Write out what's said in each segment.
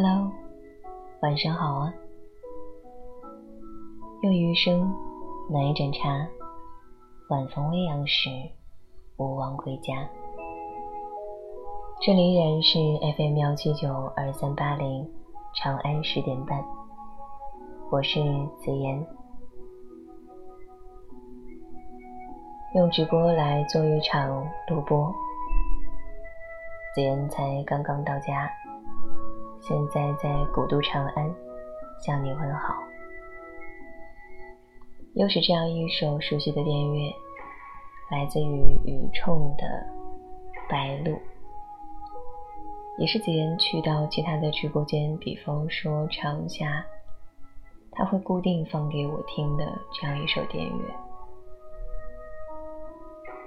Hello，晚上好啊！用余生暖一盏茶，晚风微扬时，勿忘归家。这里依然是 FM 幺七九二三八零，长安十点半。我是子言，用直播来做一场录播。子言才刚刚到家。现在在古都长安向你问好。又是这样一首熟悉的电乐，来自于雨冲的《白鹭》，也是子言去到其他的直播间，比方说长夏，他会固定放给我听的这样一首电乐。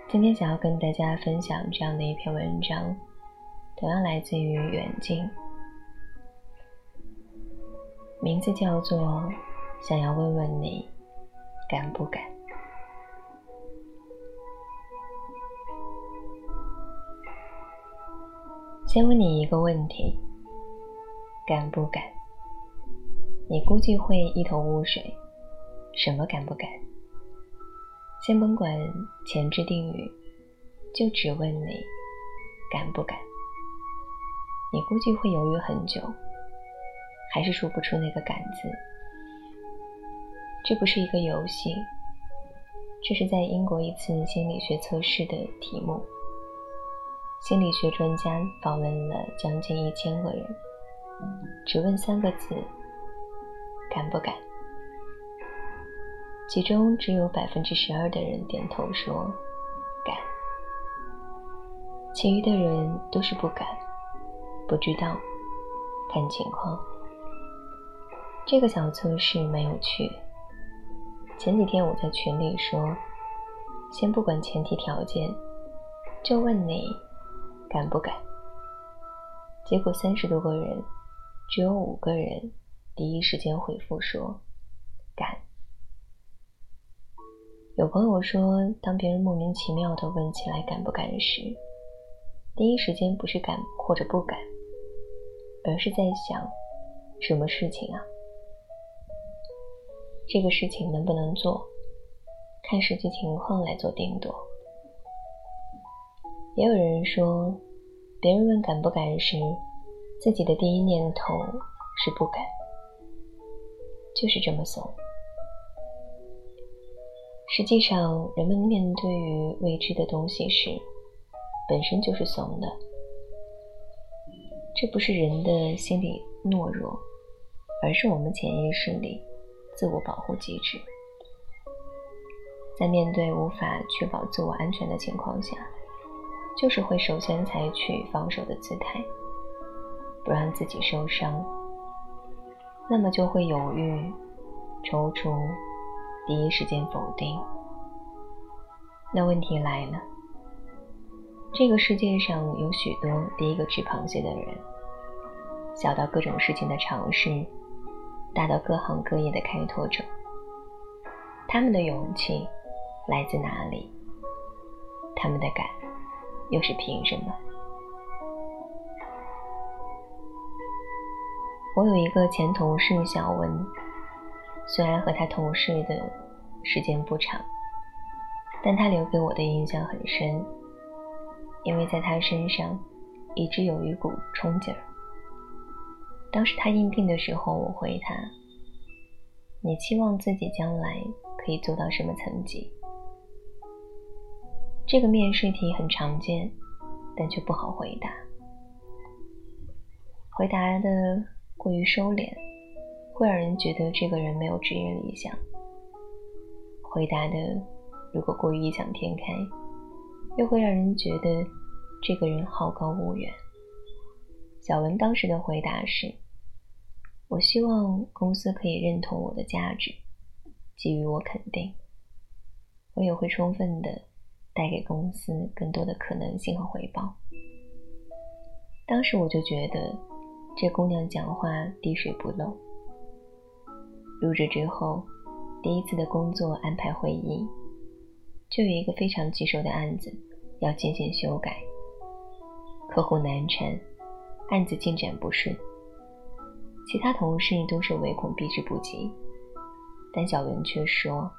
今天想要跟大家分享这样的一篇文章，同样来自于远近。名字叫做“想要问问你，敢不敢？”先问你一个问题：敢不敢？你估计会一头雾水，什么敢不敢？先甭管前置定语，就只问你敢不敢？你估计会犹豫很久。还是说不出那个“敢”字。这不是一个游戏，这是在英国一次心理学测试的题目。心理学专家访问了将近一千个人，只问三个字：“敢不敢？”其中只有百分之十二的人点头说“敢”，其余的人都是不敢、不知道、看情况。这个小测试蛮有趣。前几天我在群里说，先不管前提条件，就问你敢不敢。结果三十多个人，只有五个人第一时间回复说敢。有朋友说，当别人莫名其妙的问起来敢不敢时，第一时间不是敢或者不敢，而是在想什么事情啊？这个事情能不能做，看实际情况来做定夺。也有人说，别人问敢不敢时，自己的第一念头是不敢，就是这么怂。实际上，人们面对于未知的东西时，本身就是怂的。这不是人的心理懦弱，而是我们潜意识里。自我保护机制，在面对无法确保自我安全的情况下，就是会首先采取防守的姿态，不让自己受伤。那么就会犹豫、踌躇，第一时间否定。那问题来了，这个世界上有许多第一个吃螃蟹的人，小到各种事情的尝试。大到各行各业的开拓者，他们的勇气来自哪里？他们的敢又是凭什么？我有一个前同事小文，虽然和他同事的时间不长，但他留给我的印象很深，因为在他身上一直有一股冲劲儿。当时他应聘的时候，我回他：“你期望自己将来可以做到什么层级？”这个面试题很常见，但却不好回答。回答的过于收敛，会让人觉得这个人没有职业理想；回答的如果过于异想天开，又会让人觉得这个人好高骛远。小文当时的回答是。我希望公司可以认同我的价值，给予我肯定。我也会充分的带给公司更多的可能性和回报。当时我就觉得这姑娘讲话滴水不漏。入职之后，第一次的工作安排会议，就有一个非常棘手的案子要进行修改，客户难缠，案子进展不顺。其他同事都是唯恐避之不及，但小文却说：“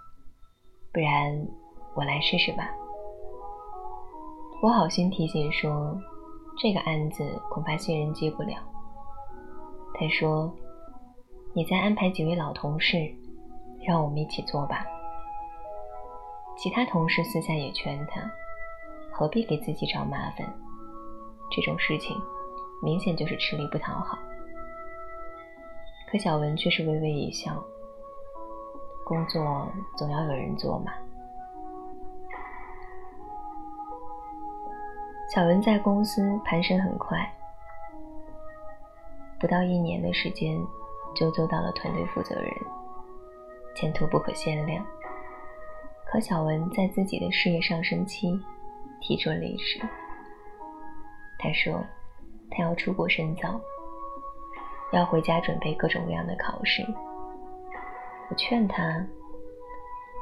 不然我来试试吧。”我好心提醒说：“这个案子恐怕新人接不了。”他说：“你再安排几位老同事，让我们一起做吧。”其他同事私下也劝他：“何必给自己找麻烦？这种事情明显就是吃力不讨好。”可小文却是微微一笑：“工作总要有人做嘛。”小文在公司攀升很快，不到一年的时间就做到了团队负责人，前途不可限量。可小文在自己的事业上升期提出了离职。他说：“他要出国深造，要回家准备各种各样的考试。”我劝他：“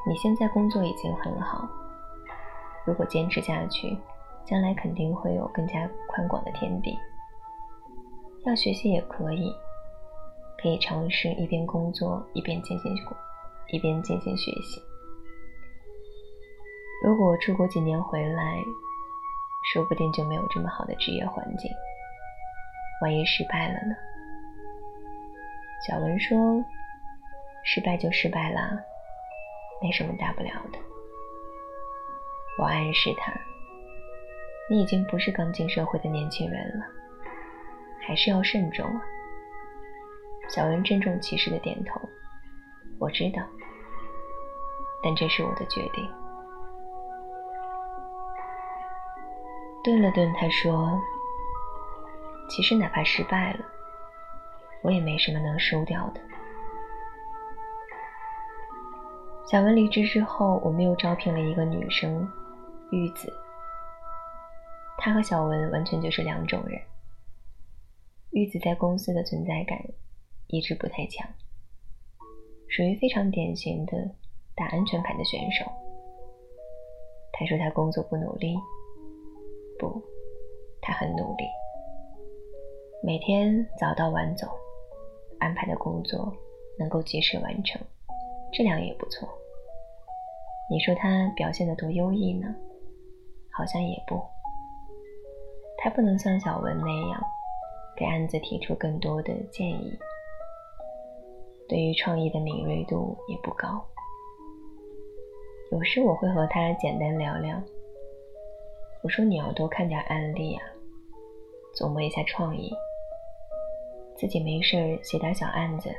你现在工作已经很好，如果坚持下去。”将来肯定会有更加宽广的天地。要学习也可以，可以尝试一边工作一边进行一边进行学习。如果出国几年回来，说不定就没有这么好的职业环境。万一失败了呢？小文说：“失败就失败了，没什么大不了的。”我暗示他。你已经不是刚进社会的年轻人了，还是要慎重啊。小文郑重其事的点头，我知道，但这是我的决定。顿了顿，他说：“其实哪怕失败了，我也没什么能输掉的。”小文离职之后，我们又招聘了一个女生，玉子。她和小文完全就是两种人。玉子在公司的存在感一直不太强，属于非常典型的打安全牌的选手。她说她工作不努力，不，她很努力，每天早到晚走，安排的工作能够及时完成，质量也不错。你说他表现的多优异呢？好像也不。他不能像小文那样给案子提出更多的建议，对于创意的敏锐度也不高。有时我会和他简单聊聊，我说你要多看点案例啊，琢磨一下创意，自己没事写点小案子，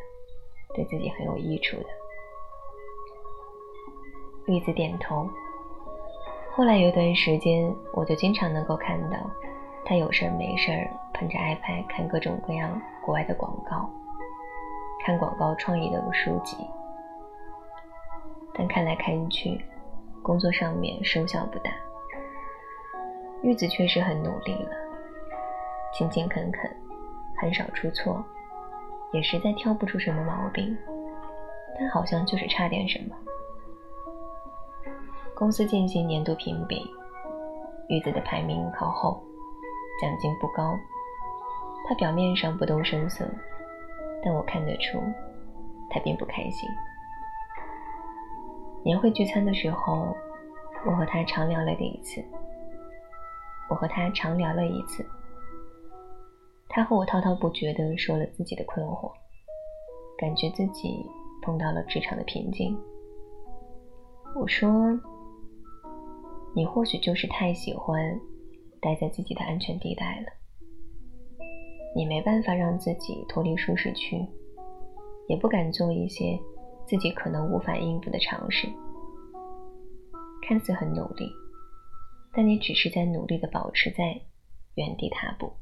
对自己很有益处的。栗子点头。后来有一段时间，我就经常能够看到。他有事没事捧着 iPad 看各种各样国外的广告，看广告创意的书籍，但看来看去，工作上面收效不大。玉子确实很努力了，勤勤恳恳，很少出错，也实在挑不出什么毛病，但好像就是差点什么。公司进行年度评比，玉子的排名靠后。奖金不高，他表面上不动声色，但我看得出他并不开心。年会聚餐的时候，我和他长聊了一次。我和他长聊了一次，他和我滔滔不绝地说了自己的困惑，感觉自己碰到了职场的瓶颈。我说：“你或许就是太喜欢。”待在自己的安全地带了，你没办法让自己脱离舒适区，也不敢做一些自己可能无法应付的尝试。看似很努力，但你只是在努力的保持在原地踏步。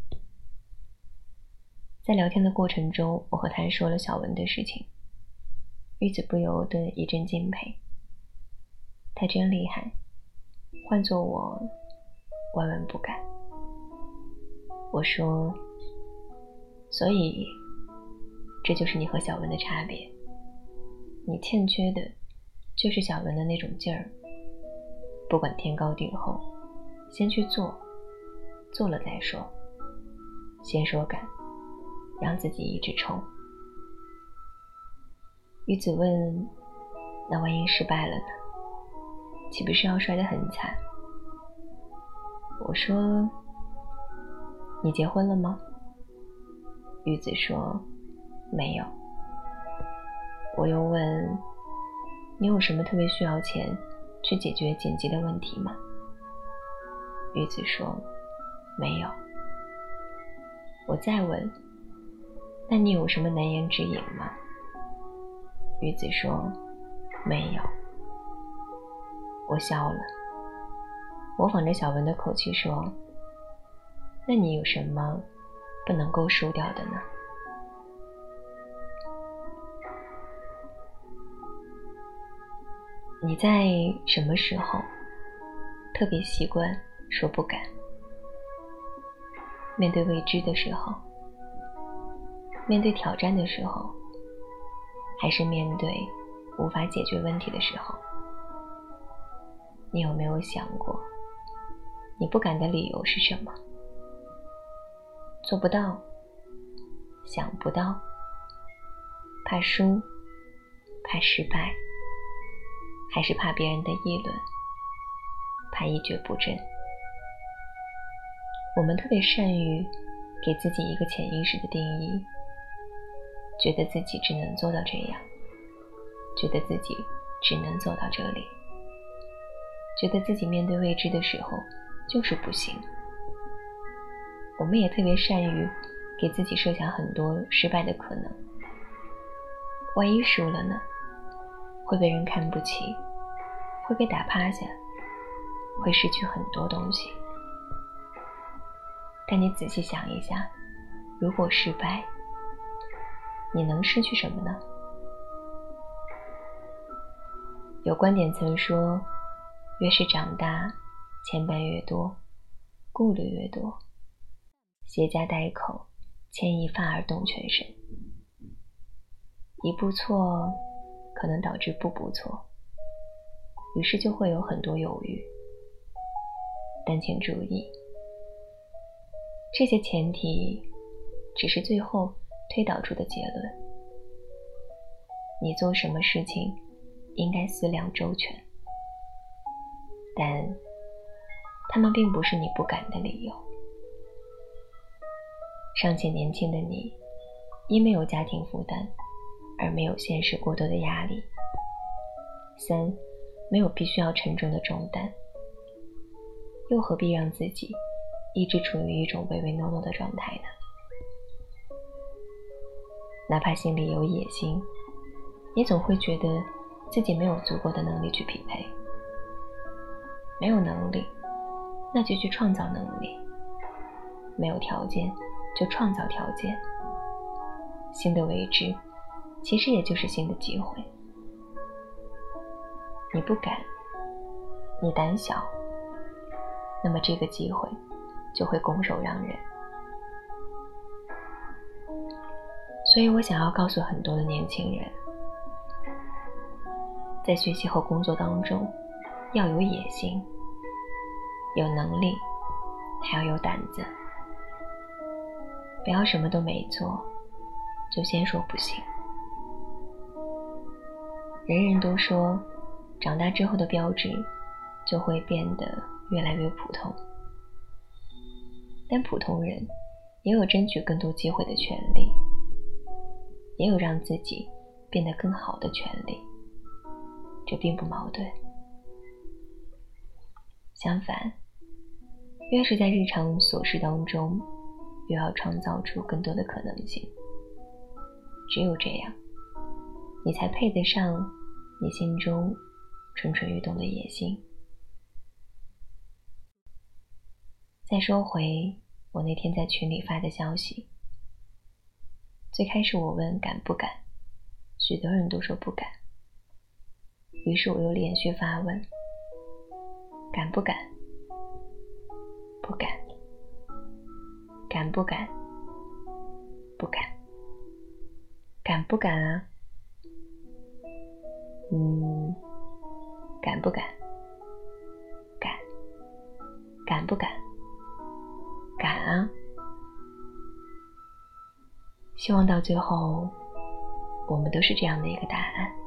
在聊天的过程中，我和他说了小文的事情，玉子不由得一阵敬佩。他真厉害，换做我。万万不敢。我说，所以这就是你和小文的差别。你欠缺的，就是小文的那种劲儿。不管天高地厚，先去做，做了再说。先说敢，让自己一直冲。玉子问：“那万一失败了呢？岂不是要摔得很惨？”我说：“你结婚了吗？”玉子说：“没有。”我又问：“你有什么特别需要钱去解决紧急的问题吗？”玉子说：“没有。”我再问：“那你有什么难言之隐吗？”女子说：“没有。”我笑了，模仿着小文的口气说：“那你有什么不能够输掉的呢？”你在什么时候特别习惯说不敢？面对未知的时候，面对挑战的时候。还是面对无法解决问题的时候，你有没有想过，你不敢的理由是什么？做不到，想不到，怕输，怕失败，还是怕别人的议论，怕一蹶不振？我们特别善于给自己一个潜意识的定义。觉得自己只能做到这样，觉得自己只能走到这里，觉得自己面对未知的时候就是不行。我们也特别善于给自己设想很多失败的可能，万一输了呢？会被人看不起，会被打趴下，会失去很多东西。但你仔细想一下，如果失败，你能失去什么呢？有观点曾说，越是长大，牵绊越多，顾虑越多，携家带口，牵一发而动全身。一步错，可能导致步步错，于是就会有很多犹豫。但请注意，这些前提只是最后。推导出的结论：你做什么事情应该思量周全，但他们并不是你不敢的理由。尚且年轻的你，因没有家庭负担而没有现实过多的压力；三，没有必须要沉重的重担，又何必让自己一直处于一种唯唯诺诺的状态呢？哪怕心里有野心，也总会觉得自己没有足够的能力去匹配。没有能力，那就去创造能力；没有条件，就创造条件。新的未知，其实也就是新的机会。你不敢，你胆小，那么这个机会就会拱手让人。所以我想要告诉很多的年轻人，在学习和工作当中，要有野心，有能力，还要有胆子，不要什么都没做，就先说不行。人人都说，长大之后的标志就会变得越来越普通，但普通人也有争取更多机会的权利。也有让自己变得更好的权利，这并不矛盾。相反，越是在日常琐事当中，越要创造出更多的可能性。只有这样，你才配得上你心中蠢蠢欲动的野心。再说回我那天在群里发的消息。最开始我问敢不敢，许多人都说不敢。于是我又连续发问：敢不敢？不敢。敢不敢？不敢。敢不敢啊？嗯，敢不敢？敢。敢不敢？敢啊！希望到最后，我们都是这样的一个答案。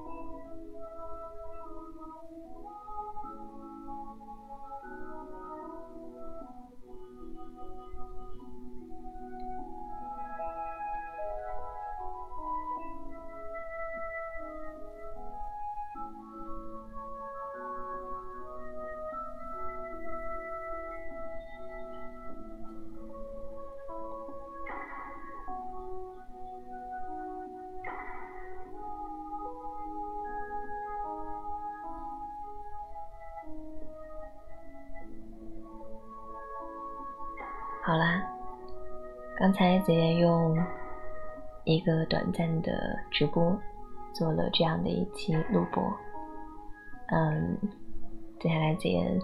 好啦，刚才子妍用一个短暂的直播做了这样的一期录播。嗯，接下来子妍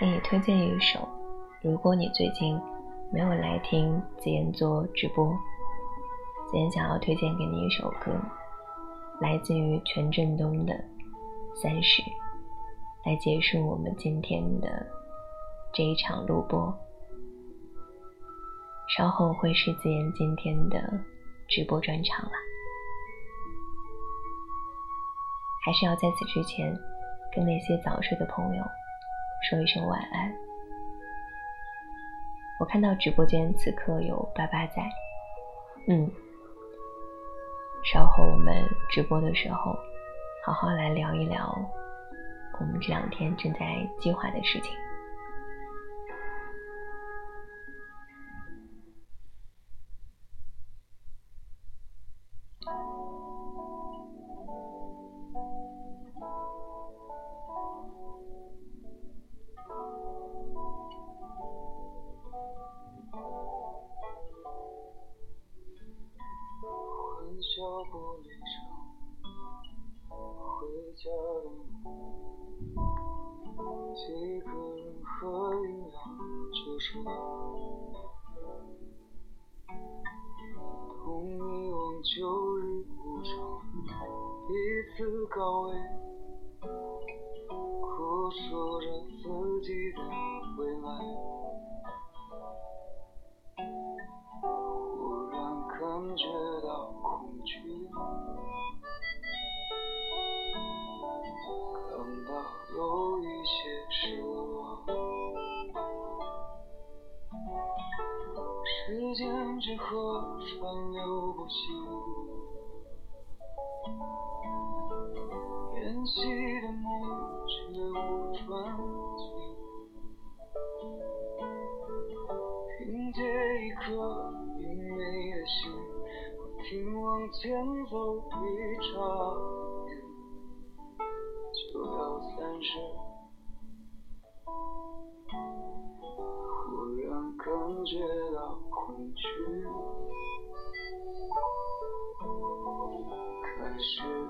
给你推荐一首，如果你最近没有来听子妍做直播，子妍想要推荐给你一首歌，来自于权振东的《三十》，来结束我们今天的这一场录播。稍后会是子言今天的直播专场了，还是要在此之前跟那些早睡的朋友说一声晚安。我看到直播间此刻有爸爸在，嗯，稍后我们直播的时候，好好来聊一聊我们这两天正在计划的事情。忽然感觉到恐惧，感到有一些失望。时间之河川流不息，演戏的梦却无端。颗因为的心不停往前走，一眨眼就要三十。忽然感觉到恐惧。开始。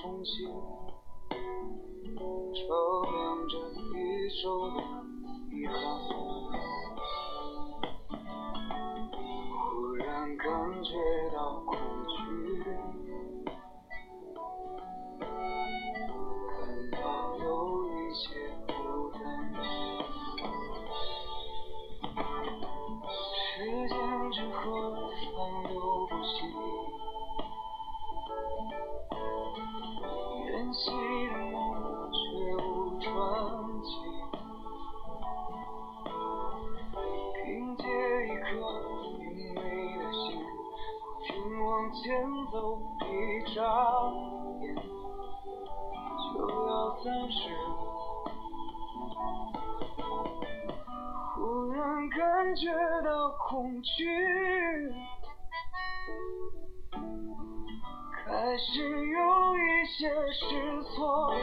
重新照亮着宇宙的遗憾。前走一眨眼就要三十，忽然感觉到恐惧，开始有一些失措。